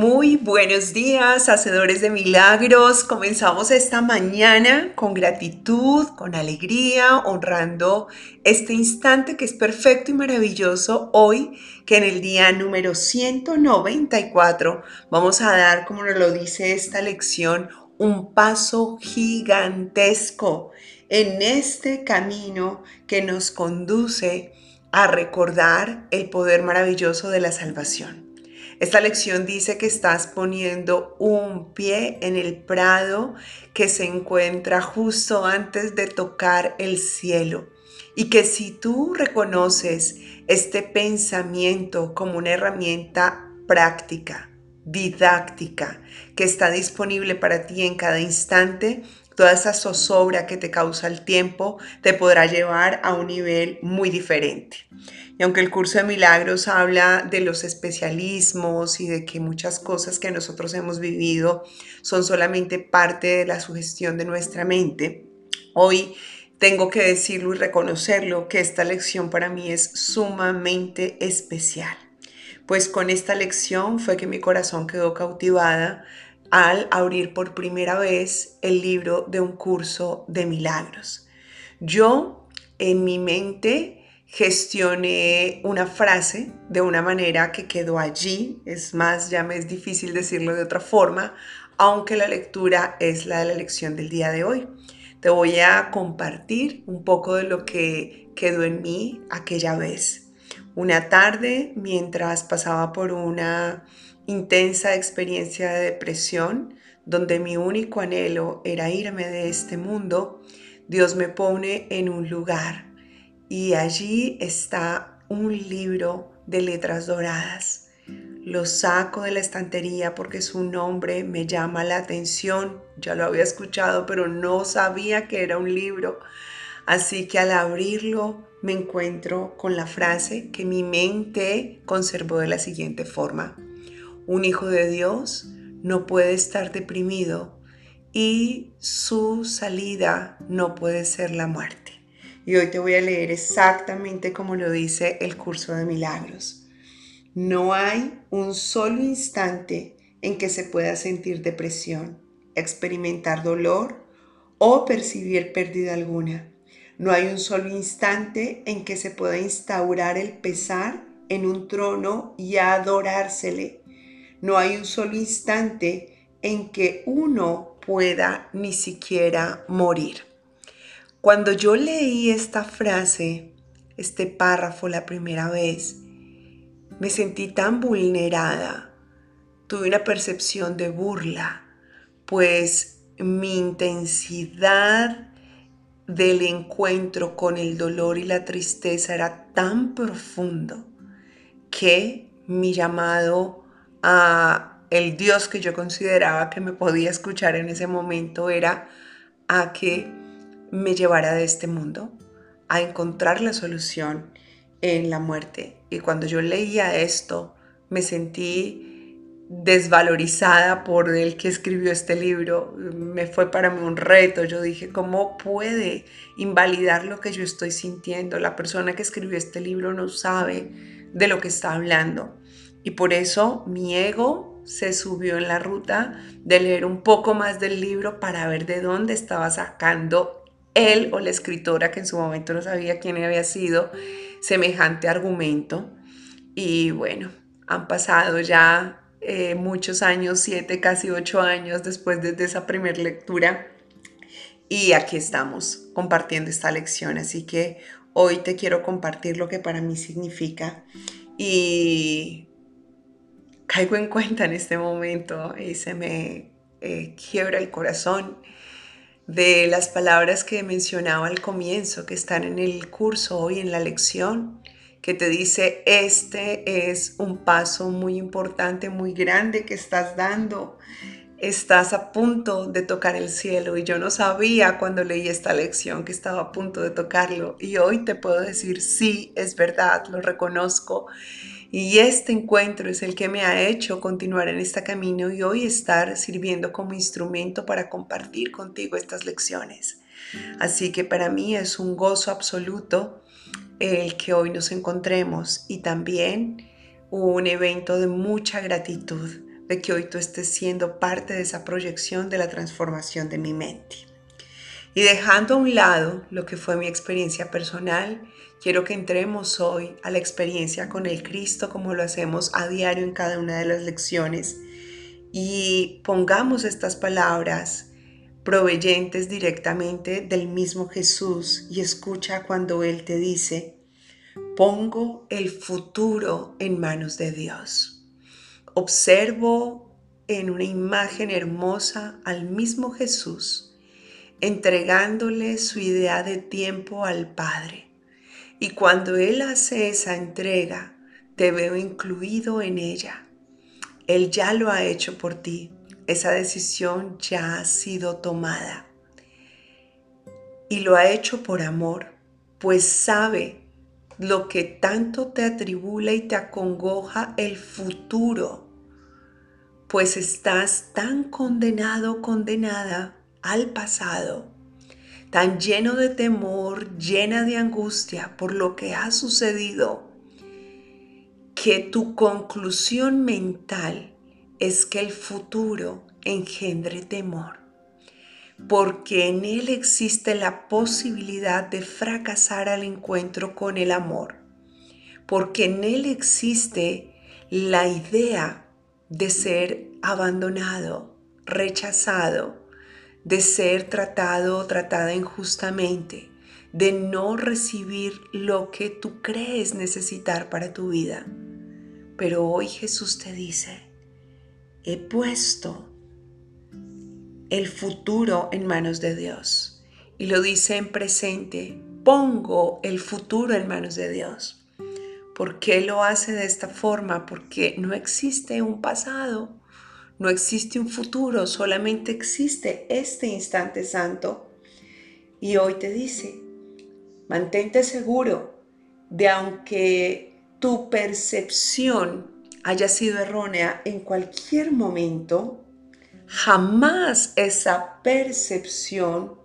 Muy buenos días, hacedores de milagros. Comenzamos esta mañana con gratitud, con alegría, honrando este instante que es perfecto y maravilloso hoy, que en el día número 194 vamos a dar, como nos lo dice esta lección, un paso gigantesco en este camino que nos conduce a recordar el poder maravilloso de la salvación. Esta lección dice que estás poniendo un pie en el prado que se encuentra justo antes de tocar el cielo. Y que si tú reconoces este pensamiento como una herramienta práctica, didáctica, que está disponible para ti en cada instante, toda esa zozobra que te causa el tiempo te podrá llevar a un nivel muy diferente. Y aunque el curso de milagros habla de los especialismos y de que muchas cosas que nosotros hemos vivido son solamente parte de la sugestión de nuestra mente, hoy tengo que decirlo y reconocerlo que esta lección para mí es sumamente especial. Pues con esta lección fue que mi corazón quedó cautivada al abrir por primera vez el libro de un curso de milagros. Yo en mi mente gestioné una frase de una manera que quedó allí, es más, ya me es difícil decirlo de otra forma, aunque la lectura es la de la lección del día de hoy. Te voy a compartir un poco de lo que quedó en mí aquella vez. Una tarde, mientras pasaba por una intensa experiencia de depresión, donde mi único anhelo era irme de este mundo, Dios me pone en un lugar y allí está un libro de letras doradas. Lo saco de la estantería porque su nombre me llama la atención. Ya lo había escuchado, pero no sabía que era un libro. Así que al abrirlo me encuentro con la frase que mi mente conservó de la siguiente forma. Un hijo de Dios no puede estar deprimido y su salida no puede ser la muerte. Y hoy te voy a leer exactamente como lo dice el curso de milagros. No hay un solo instante en que se pueda sentir depresión, experimentar dolor o percibir pérdida alguna. No hay un solo instante en que se pueda instaurar el pesar en un trono y adorársele no hay un solo instante en que uno pueda ni siquiera morir. Cuando yo leí esta frase, este párrafo la primera vez, me sentí tan vulnerada, tuve una percepción de burla, pues mi intensidad del encuentro con el dolor y la tristeza era tan profundo que mi llamado a el Dios que yo consideraba que me podía escuchar en ese momento era a que me llevara de este mundo, a encontrar la solución en la muerte. Y cuando yo leía esto, me sentí desvalorizada por el que escribió este libro. Me fue para mí un reto. Yo dije, ¿cómo puede invalidar lo que yo estoy sintiendo? La persona que escribió este libro no sabe de lo que está hablando. Y por eso mi ego se subió en la ruta de leer un poco más del libro para ver de dónde estaba sacando él o la escritora, que en su momento no sabía quién había sido, semejante argumento. Y bueno, han pasado ya eh, muchos años, siete, casi ocho años después de esa primera lectura. Y aquí estamos compartiendo esta lección. Así que hoy te quiero compartir lo que para mí significa. Y caigo en cuenta en este momento y se me eh, quiebra el corazón de las palabras que mencionaba al comienzo, que están en el curso hoy, en la lección, que te dice, este es un paso muy importante, muy grande que estás dando. Estás a punto de tocar el cielo y yo no sabía cuando leí esta lección que estaba a punto de tocarlo. Y hoy te puedo decir, sí, es verdad, lo reconozco y este encuentro es el que me ha hecho continuar en este camino y hoy estar sirviendo como instrumento para compartir contigo estas lecciones. Así que para mí es un gozo absoluto el que hoy nos encontremos y también un evento de mucha gratitud de que hoy tú estés siendo parte de esa proyección de la transformación de mi mente. Y dejando a un lado lo que fue mi experiencia personal, quiero que entremos hoy a la experiencia con el Cristo como lo hacemos a diario en cada una de las lecciones y pongamos estas palabras proveyentes directamente del mismo Jesús y escucha cuando Él te dice, pongo el futuro en manos de Dios. Observo en una imagen hermosa al mismo Jesús entregándole su idea de tiempo al Padre. Y cuando Él hace esa entrega, te veo incluido en ella. Él ya lo ha hecho por ti. Esa decisión ya ha sido tomada. Y lo ha hecho por amor, pues sabe lo que tanto te atribula y te acongoja el futuro, pues estás tan condenado, condenada al pasado, tan lleno de temor, llena de angustia por lo que ha sucedido, que tu conclusión mental es que el futuro engendre temor, porque en él existe la posibilidad de fracasar al encuentro con el amor, porque en él existe la idea de ser abandonado, rechazado, de ser tratado o tratada injustamente, de no recibir lo que tú crees necesitar para tu vida. Pero hoy Jesús te dice, he puesto el futuro en manos de Dios. Y lo dice en presente, pongo el futuro en manos de Dios. ¿Por qué lo hace de esta forma? Porque no existe un pasado, no existe un futuro, solamente existe este instante santo. Y hoy te dice, mantente seguro de aunque tu percepción haya sido errónea en cualquier momento, jamás esa percepción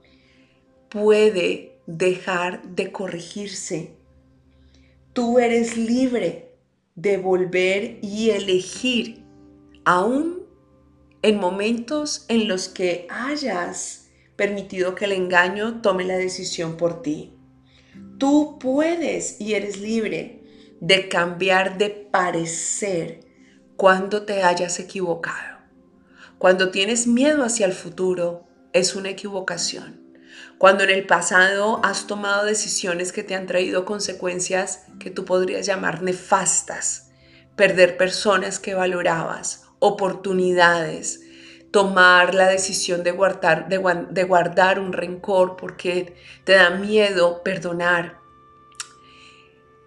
puede dejar de corregirse. Tú eres libre de volver y elegir aún en momentos en los que hayas permitido que el engaño tome la decisión por ti. Tú puedes y eres libre de cambiar de parecer cuando te hayas equivocado. Cuando tienes miedo hacia el futuro, es una equivocación. Cuando en el pasado has tomado decisiones que te han traído consecuencias que tú podrías llamar nefastas, perder personas que valorabas, oportunidades, tomar la decisión de guardar, de, guardar un rencor porque te da miedo perdonar,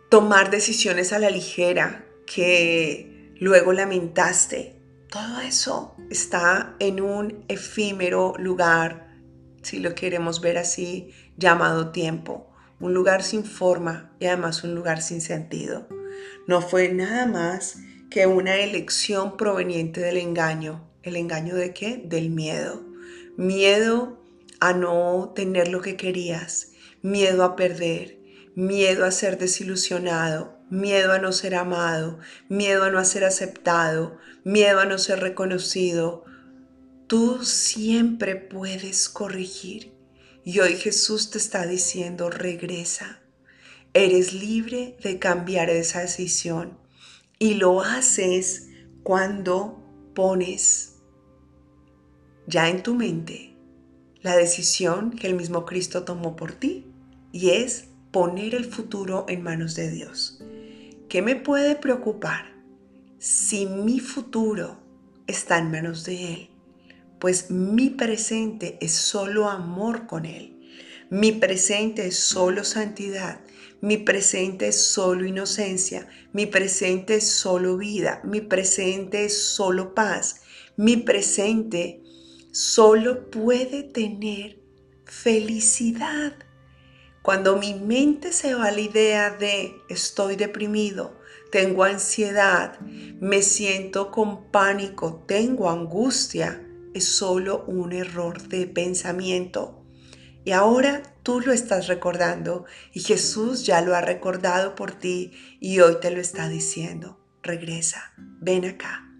tomar decisiones a la ligera que luego lamentaste. Todo eso está en un efímero lugar, si lo queremos ver así, llamado tiempo. Un lugar sin forma y además un lugar sin sentido. No fue nada más que una elección proveniente del engaño. ¿El engaño de qué? Del miedo. Miedo a no tener lo que querías, miedo a perder, miedo a ser desilusionado, miedo a no ser amado, miedo a no ser aceptado, miedo a no ser reconocido. Tú siempre puedes corregir. Y hoy Jesús te está diciendo, regresa. Eres libre de cambiar esa decisión. Y lo haces cuando pones ya en tu mente la decisión que el mismo Cristo tomó por ti y es poner el futuro en manos de Dios. ¿Qué me puede preocupar si mi futuro está en manos de Él? Pues mi presente es solo amor con Él. Mi presente es solo santidad. Mi presente es solo inocencia, mi presente es solo vida, mi presente es solo paz, mi presente solo puede tener felicidad. Cuando mi mente se va a la idea de estoy deprimido, tengo ansiedad, me siento con pánico, tengo angustia, es solo un error de pensamiento. Y ahora tú lo estás recordando y Jesús ya lo ha recordado por ti y hoy te lo está diciendo. Regresa, ven acá,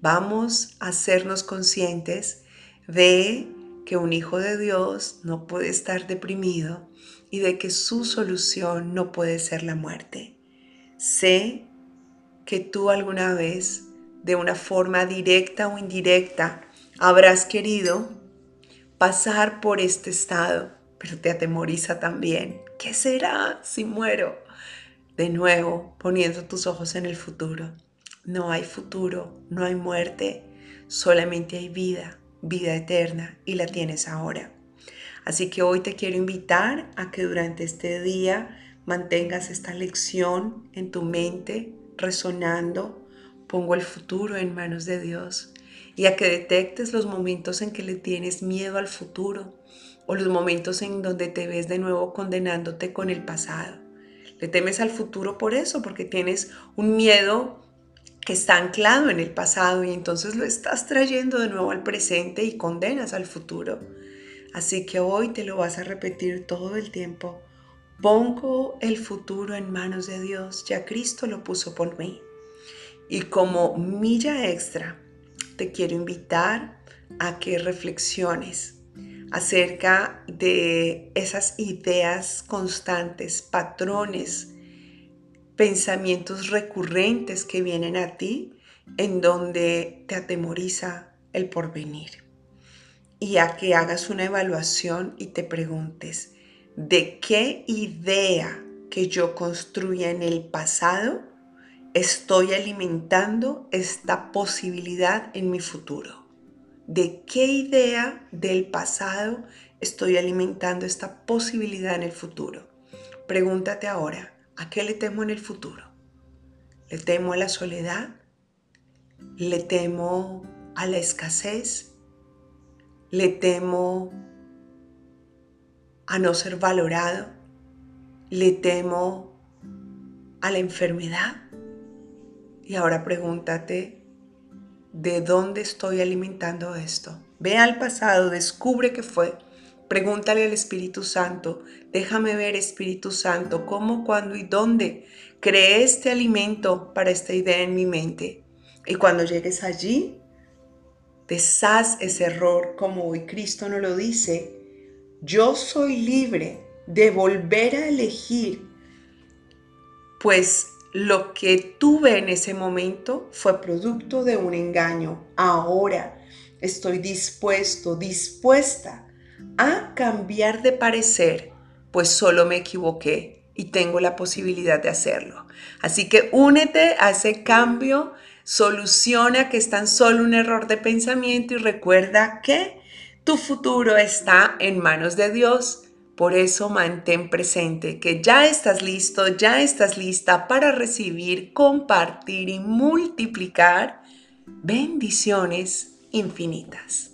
vamos a hacernos conscientes de que un hijo de Dios no puede estar deprimido y de que su solución no puede ser la muerte. Sé que tú alguna vez, de una forma directa o indirecta, habrás querido pasar por este estado, pero te atemoriza también. ¿Qué será si muero? De nuevo, poniendo tus ojos en el futuro. No hay futuro, no hay muerte, solamente hay vida, vida eterna, y la tienes ahora. Así que hoy te quiero invitar a que durante este día mantengas esta lección en tu mente, resonando. Pongo el futuro en manos de Dios y a que detectes los momentos en que le tienes miedo al futuro o los momentos en donde te ves de nuevo condenándote con el pasado. Le temes al futuro por eso, porque tienes un miedo que está anclado en el pasado y entonces lo estás trayendo de nuevo al presente y condenas al futuro. Así que hoy te lo vas a repetir todo el tiempo. Pongo el futuro en manos de Dios, ya Cristo lo puso por mí. Y como milla extra, te quiero invitar a que reflexiones acerca de esas ideas constantes, patrones, pensamientos recurrentes que vienen a ti en donde te atemoriza el porvenir. Y a que hagas una evaluación y te preguntes, ¿de qué idea que yo construya en el pasado estoy alimentando esta posibilidad en mi futuro? ¿De qué idea del pasado estoy alimentando esta posibilidad en el futuro? Pregúntate ahora, ¿a qué le temo en el futuro? ¿Le temo a la soledad? ¿Le temo a la escasez? ¿Le temo a no ser valorado? ¿Le temo a la enfermedad? Y ahora pregúntate, ¿de dónde estoy alimentando esto? Ve al pasado, descubre qué fue. Pregúntale al Espíritu Santo, déjame ver Espíritu Santo, cómo, cuándo y dónde creé este alimento para esta idea en mi mente. Y cuando llegues allí, deshaz ese error como hoy Cristo nos lo dice. Yo soy libre de volver a elegir, pues lo que tuve en ese momento fue producto de un engaño. Ahora estoy dispuesto, dispuesta a cambiar de parecer, pues solo me equivoqué y tengo la posibilidad de hacerlo. Así que únete a ese cambio, soluciona que es tan solo un error de pensamiento y recuerda que tu futuro está en manos de Dios por eso mantén presente que ya estás listo, ya estás lista para recibir, compartir y multiplicar bendiciones infinitas.